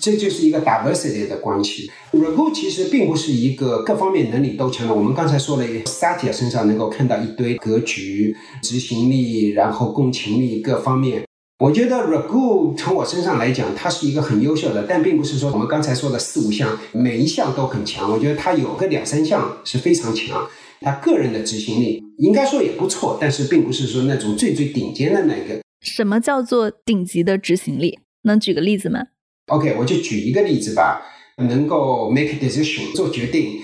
Speaker 2: 这就是一个 diversity 的关系。Raghu 其实并不是一个各方面能力都强的。我们刚才说了，Satya 身上能够看到一堆格局、执行力，然后共情力各方面。我觉得 Raghu 从我身上来讲，他是一个很优秀的，但并不是说我们刚才说的四五项每一项都很强。我觉得他有个两三项是非常强。他个人的执行力应该说也不错，但是并不是说那种最最顶尖的那个。
Speaker 1: 什么叫做顶级的执行力？能举个例子吗
Speaker 2: ？OK，我就举一个例子吧，能够 make decision 做决定，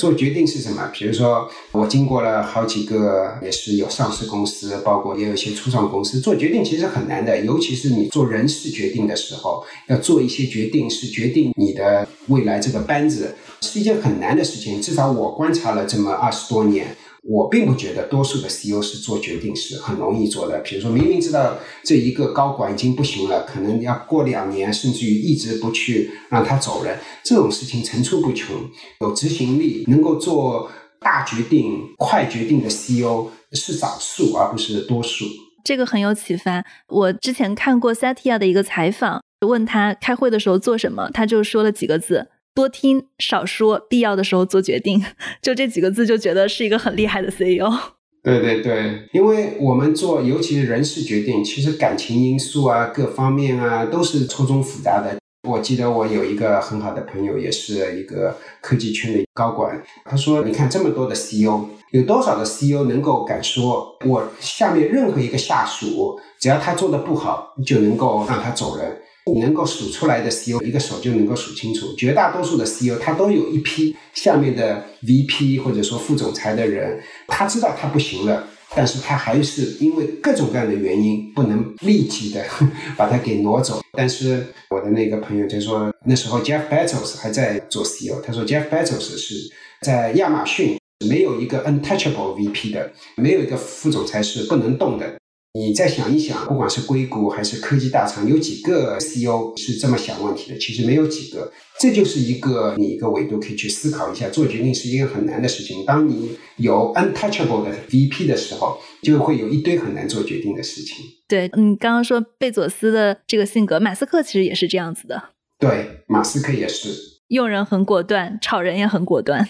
Speaker 2: 做决定是什么？比如说，我经过了好几个，也是有上市公司，包括也有一些初创公司，做决定其实很难的，尤其是你做人事决定的时候，要做一些决定，是决定你的未来这个班子，是一件很难的事情。至少我观察了这么二十多年。我并不觉得多数的 CEO 是做决定是很容易做的。比如说明明知道这一个高管已经不行了，可能要过两年，甚至于一直不去让他走人，这种事情层出不穷。有执行力、能够做大决定、快决定的 CEO 是少数，而不是多数。
Speaker 1: 这个很有启发。我之前看过 Satya 的一个采访，问他开会的时候做什么，他就说了几个字。多听少说，必要的时候做决定，就这几个字就觉得是一个很厉害的 CEO。
Speaker 2: 对对对，因为我们做，尤其是人事决定，其实感情因素啊，各方面啊，都是错综复杂的。我记得我有一个很好的朋友，也是一个科技圈的高管，他说：“你看这么多的 CEO，有多少的 CEO 能够敢说，我下面任何一个下属，只要他做的不好，就能够让他走人？”你能够数出来的 CEO，一个手就能够数清楚。绝大多数的 CEO，他都有一批下面的 VP 或者说副总裁的人，他知道他不行了，但是他还是因为各种各样的原因，不能立即的 把他给挪走。但是我的那个朋友就说，那时候 Jeff Bezos 还在做 CEO，他说 Jeff Bezos 是在亚马逊没有一个 untouchable VP 的，没有一个副总裁是不能动的。你再想一想，不管是硅谷还是科技大厂，有几个 CEO 是这么想问题的？其实没有几个。这就是一个你一个维度可以去思考一下，做决定是一个很难的事情。当你有 untouchable 的 VP 的时候，就会有一堆很难做决定的事情。
Speaker 1: 对嗯刚刚说贝佐斯的这个性格，马斯克其实也是这样子的。
Speaker 2: 对，马斯克也是，
Speaker 1: 用人很果断，炒人也很果断。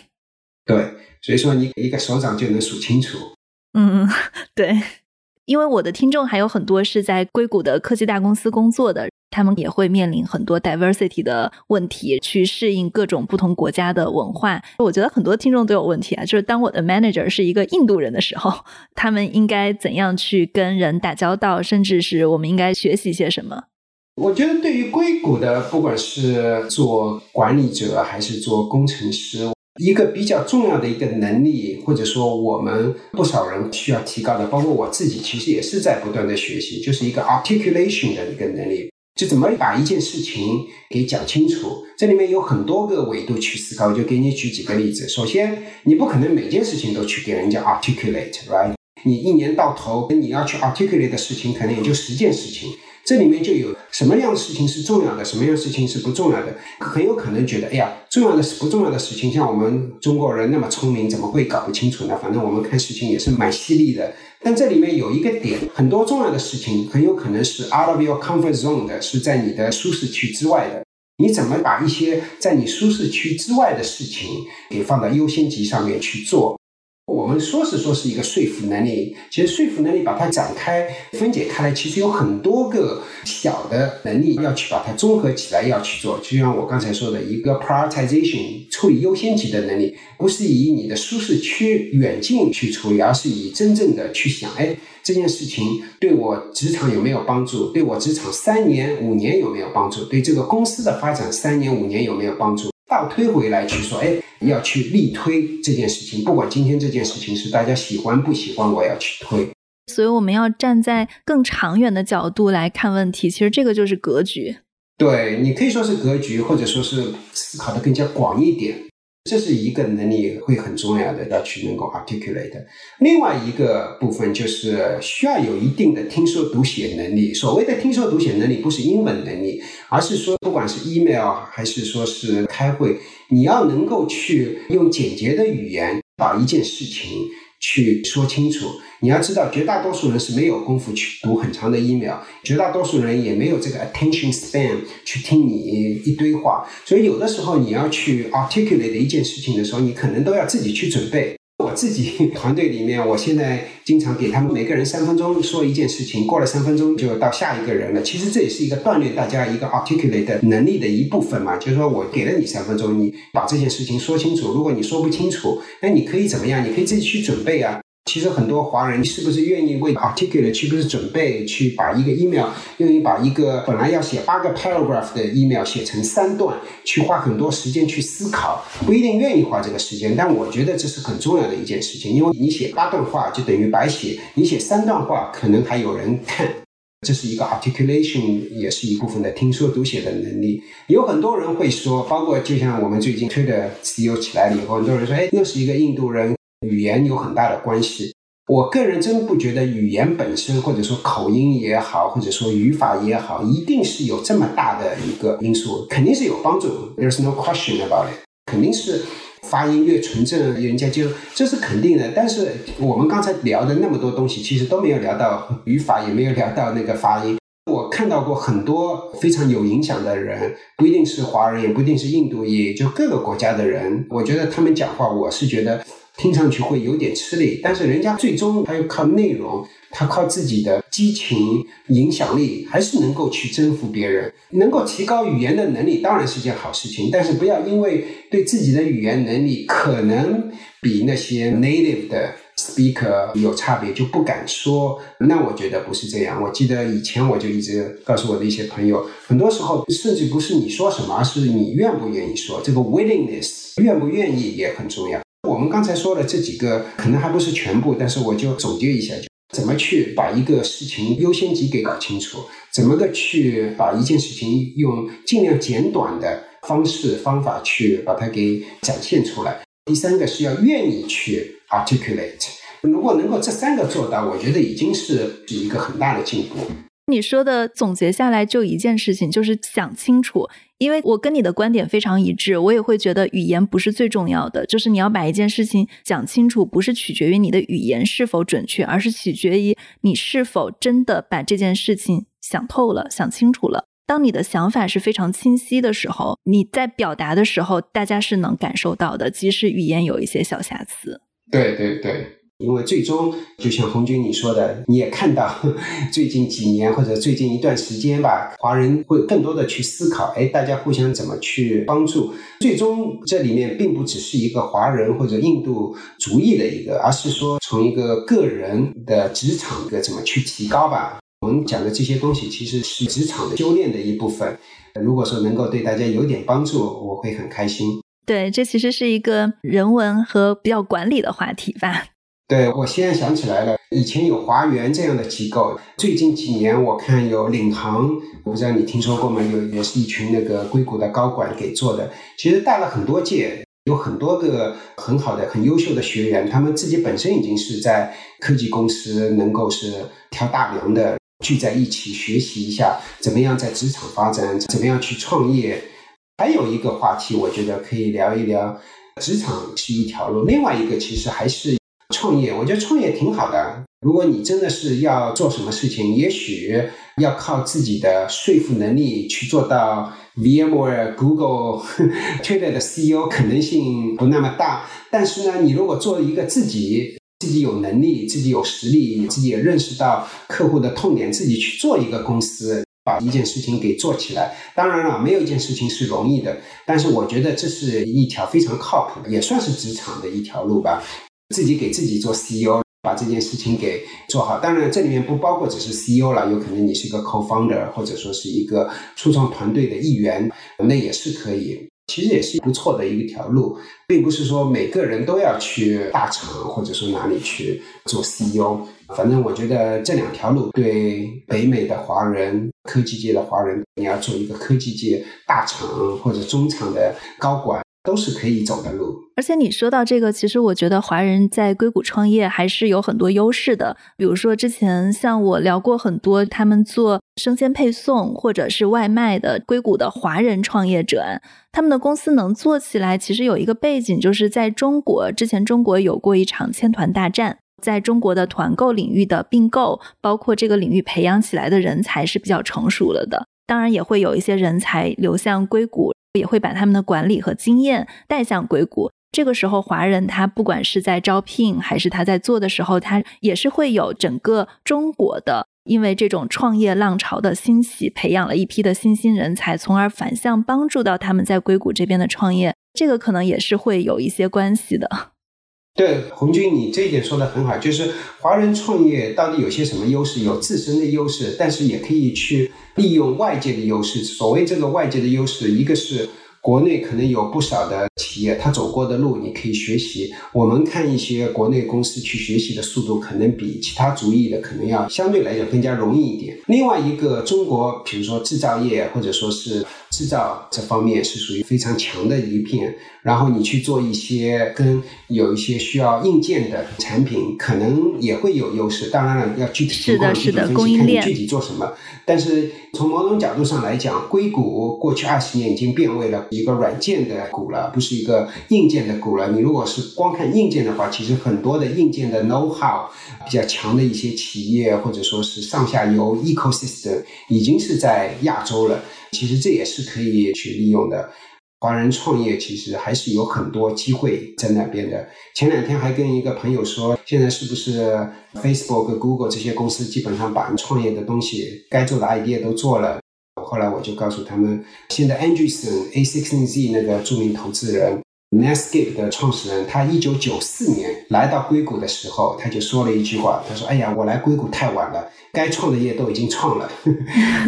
Speaker 2: 对，所以说你一个手掌就能数清楚。
Speaker 1: 嗯嗯，对。因为我的听众还有很多是在硅谷的科技大公司工作的，他们也会面临很多 diversity 的问题，去适应各种不同国家的文化。我觉得很多听众都有问题啊，就是当我的 manager 是一个印度人的时候，他们应该怎样去跟人打交道，甚至是我们应该学习些什么？
Speaker 2: 我觉得对于硅谷的，不管是做管理者还是做工程师。一个比较重要的一个能力，或者说我们不少人需要提高的，包括我自己，其实也是在不断的学习，就是一个 articulation 的一个能力，就怎么把一件事情给讲清楚。这里面有很多个维度去思考，我就给你举几个例子。首先，你不可能每件事情都去给人家 articulate，right？你一年到头你要去 articulate 的事情，可能也就十件事情。这里面就有什么样的事情是重要的，什么样的事情是不重要的，很有可能觉得，哎呀，重要的是不重要的事情，像我们中国人那么聪明，怎么会搞不清楚呢？反正我们看事情也是蛮犀利的。但这里面有一个点，很多重要的事情很有可能是 out of your comfort zone 的，是在你的舒适区之外的。你怎么把一些在你舒适区之外的事情给放到优先级上面去做？我们说是说是一个说服能力，其实说服能力把它展开分解开来，其实有很多个小的能力要去把它综合起来要去做。就像我刚才说的一个 prioritization 处理优先级的能力，不是以你的舒适区远近去处理，而是以真正的去想，哎，这件事情对我职场有没有帮助？对我职场三年五年有没有帮助？对这个公司的发展三年五年有没有帮助？倒推回来去说，哎，要去力推这件事情，不管今天这件事情是大家喜欢不喜欢，我要去推。
Speaker 1: 所以我们要站在更长远的角度来看问题，其实这个就是格局。
Speaker 2: 对你可以说是格局，或者说是思考的更加广一点。这是一个能力会很重要的，要去能够 articulate。另外一个部分就是需要有一定的听说读写能力。所谓的听说读写能力，不是英文能力，而是说不管是 email 还是说是开会，你要能够去用简洁的语言把一件事情。去说清楚，你要知道，绝大多数人是没有功夫去读很长的 email，绝大多数人也没有这个 attention span 去听你一堆话，所以有的时候你要去 articulate 一件事情的时候，你可能都要自己去准备。我自己团队里面，我现在经常给他们每个人三分钟说一件事情，过了三分钟就到下一个人了。其实这也是一个锻炼大家一个 articulate 能力的一部分嘛。就是说我给了你三分钟，你把这件事情说清楚。如果你说不清楚，那你可以怎么样？你可以自己去准备啊。其实很多华人是不是愿意为 articulate 去不是准备去把一个 email 愿意把一个本来要写八个 paragraph 的 email 写成三段，去花很多时间去思考，不一定愿意花这个时间。但我觉得这是很重要的一件事情，因为你写八段话就等于白写，你写三段话可能还有人看。这是一个 articulation，也是一部分的听说读写的能力。有很多人会说，包括就像我们最近推的 CEO 起来了以后，很多人说，哎，又是一个印度人。语言有很大的关系，我个人真不觉得语言本身，或者说口音也好，或者说语法也好，一定是有这么大的一个因素，肯定是有帮助。There's no question about it，肯定是发音越纯正，人家就这是肯定的。但是我们刚才聊的那么多东西，其实都没有聊到语法，也没有聊到那个发音。我看到过很多非常有影响的人，不一定是华人，也不一定是印度也，就各个国家的人，我觉得他们讲话，我是觉得。听上去会有点吃力，但是人家最终他要靠内容，他靠自己的激情、影响力，还是能够去征服别人，能够提高语言的能力，当然是件好事情。但是不要因为对自己的语言能力可能比那些 native 的 speaker 有差别，就不敢说。那我觉得不是这样。我记得以前我就一直告诉我的一些朋友，很多时候甚至不是你说什么，而是你愿不愿意说。这个 willingness，愿不愿意也很重要。我们刚才说的这几个可能还不是全部，但是我就总结一下，就怎么去把一个事情优先级给搞清楚，怎么个去把一件事情用尽量简短的方式方法去把它给展现出来。第三个是要愿意去 articulate，如果能够这三个做到，我觉得已经是是一个很大的进步。
Speaker 1: 你说的总结下来就一件事情，就是想清楚。因为我跟你的观点非常一致，我也会觉得语言不是最重要的，就是你要把一件事情讲清楚，不是取决于你的语言是否准确，而是取决于你是否真的把这件事情想透了、想清楚了。当你的想法是非常清晰的时候，你在表达的时候，大家是能感受到的，即使语言有一些小瑕疵。
Speaker 2: 对对对。因为最终，就像红军你说的，你也看到 最近几年或者最近一段时间吧，华人会更多的去思考，哎，大家互相怎么去帮助。最终这里面并不只是一个华人或者印度主义的一个，而是说从一个个人的职场的怎么去提高吧。我们讲的这些东西其实是职场的修炼的一部分。如果说能够对大家有点帮助，我会很开心。
Speaker 1: 对，这其实是一个人文和比较管理的话题吧。
Speaker 2: 对，我现在想起来了，以前有华源这样的机构，最近几年我看有领航，我不知道你听说过吗？有也是一群那个硅谷的高管给做的，其实带了很多届，有很多个很好的、很优秀的学员，他们自己本身已经是在科技公司能够是挑大梁的，聚在一起学习一下怎么样在职场发展，怎么样去创业。还有一个话题，我觉得可以聊一聊，职场是一条路，另外一个其实还是。创业，我觉得创业挺好的。如果你真的是要做什么事情，也许要靠自己的说服能力去做到 VMware、Google、Twitter 的 CEO 可能性不那么大。但是呢，你如果做一个自己自己有能力、自己有实力、自己也认识到客户的痛点，自己去做一个公司，把一件事情给做起来。当然了，没有一件事情是容易的，但是我觉得这是一条非常靠谱，也算是职场的一条路吧。自己给自己做 CEO，把这件事情给做好。当然，这里面不包括只是 CEO 了，有可能你是一个 co-founder，或者说是一个初创团队的一员，那也是可以。其实也是不错的一条路，并不是说每个人都要去大厂，或者说哪里去做 CEO。反正我觉得这两条路对北美的华人、科技界的华人，你要做一个科技界大厂或者中厂的高管。都是可以走的路，
Speaker 1: 而且你说到这个，其实我觉得华人在硅谷创业还是有很多优势的。比如说，之前像我聊过很多他们做生鲜配送或者是外卖的硅谷的华人创业者，他们的公司能做起来，其实有一个背景，就是在中国之前，中国有过一场千团大战，在中国的团购领域的并购，包括这个领域培养起来的人才是比较成熟了的。当然，也会有一些人才流向硅谷。也会把他们的管理和经验带向硅谷。这个时候，华人他不管是在招聘还是他在做的时候，他也是会有整个中国的，因为这种创业浪潮的兴起，培养了一批的新兴人才，从而反向帮助到他们在硅谷这边的创业。这个可能也是会有一些关系的。
Speaker 2: 对，红军，你这一点说的很好，就是华人创业到底有些什么优势？有自身的优势，但是也可以去利用外界的优势。所谓这个外界的优势，一个是。国内可能有不少的企业，他走过的路你可以学习。我们看一些国内公司去学习的速度，可能比其他族裔的可能要相对来讲更加容易一点。另外一个，中国比如说制造业或者说是制造这方面是属于非常强的一片。然后你去做一些跟有一些需要硬件的产品，可能也会有优势。当然了，要具体情况具体分析，看你具体做什么。但是从某种角度上来讲，硅谷过去二十年已经变为了一个软件的股了，不是一个硬件的股了。你如果是光看硬件的话，其实很多的硬件的 know how 比较强的一些企业，或者说是上下游 ecosystem 已经是在亚洲了。其实这也是可以去利用的。华人创业其实还是有很多机会在那边的。前两天还跟一个朋友说，现在是不是 Facebook、Google 这些公司基本上把创业的东西、该做的 idea 都做了？后来我就告诉他们，现在 Andreessen A16Z 那个著名投资人。Netscape 的创始人，他一九九四年来到硅谷的时候，他就说了一句话，他说：“哎呀，我来硅谷太晚了，该创的业都已经创了。”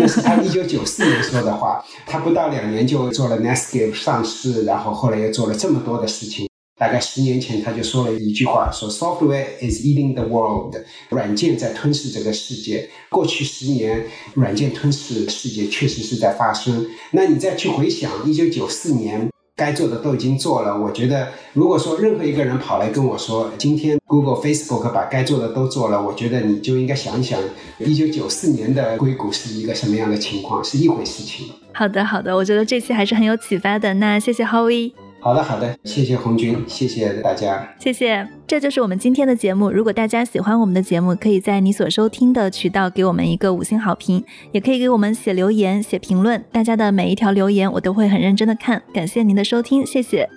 Speaker 2: 那是他 一九九四年说的话。他不到两年就做了 Netscape 上市，然后后来又做了这么多的事情。大概十年前他就说了一句话，说：“Software is eating the world。”软件在吞噬这个世界。过去十年，软件吞噬世界确实是在发生。那你再去回想一九九四年。该做的都已经做了，我觉得，如果说任何一个人跑来跟我说，今天 Google、Facebook 把该做的都做了，我觉得你就应该想想，一九九四年的硅谷是一个什么样的情况，是一回事情。
Speaker 1: 好的，好的，我觉得这期还是很有启发的。那谢谢 Howie。
Speaker 2: 好的，好的，谢谢红军，谢谢大家，
Speaker 1: 谢谢。这就是我们今天的节目。如果大家喜欢我们的节目，可以在你所收听的渠道给我们一个五星好评，也可以给我们写留言、写评论。大家的每一条留言，我都会很认真的看。感谢您的收听，谢谢。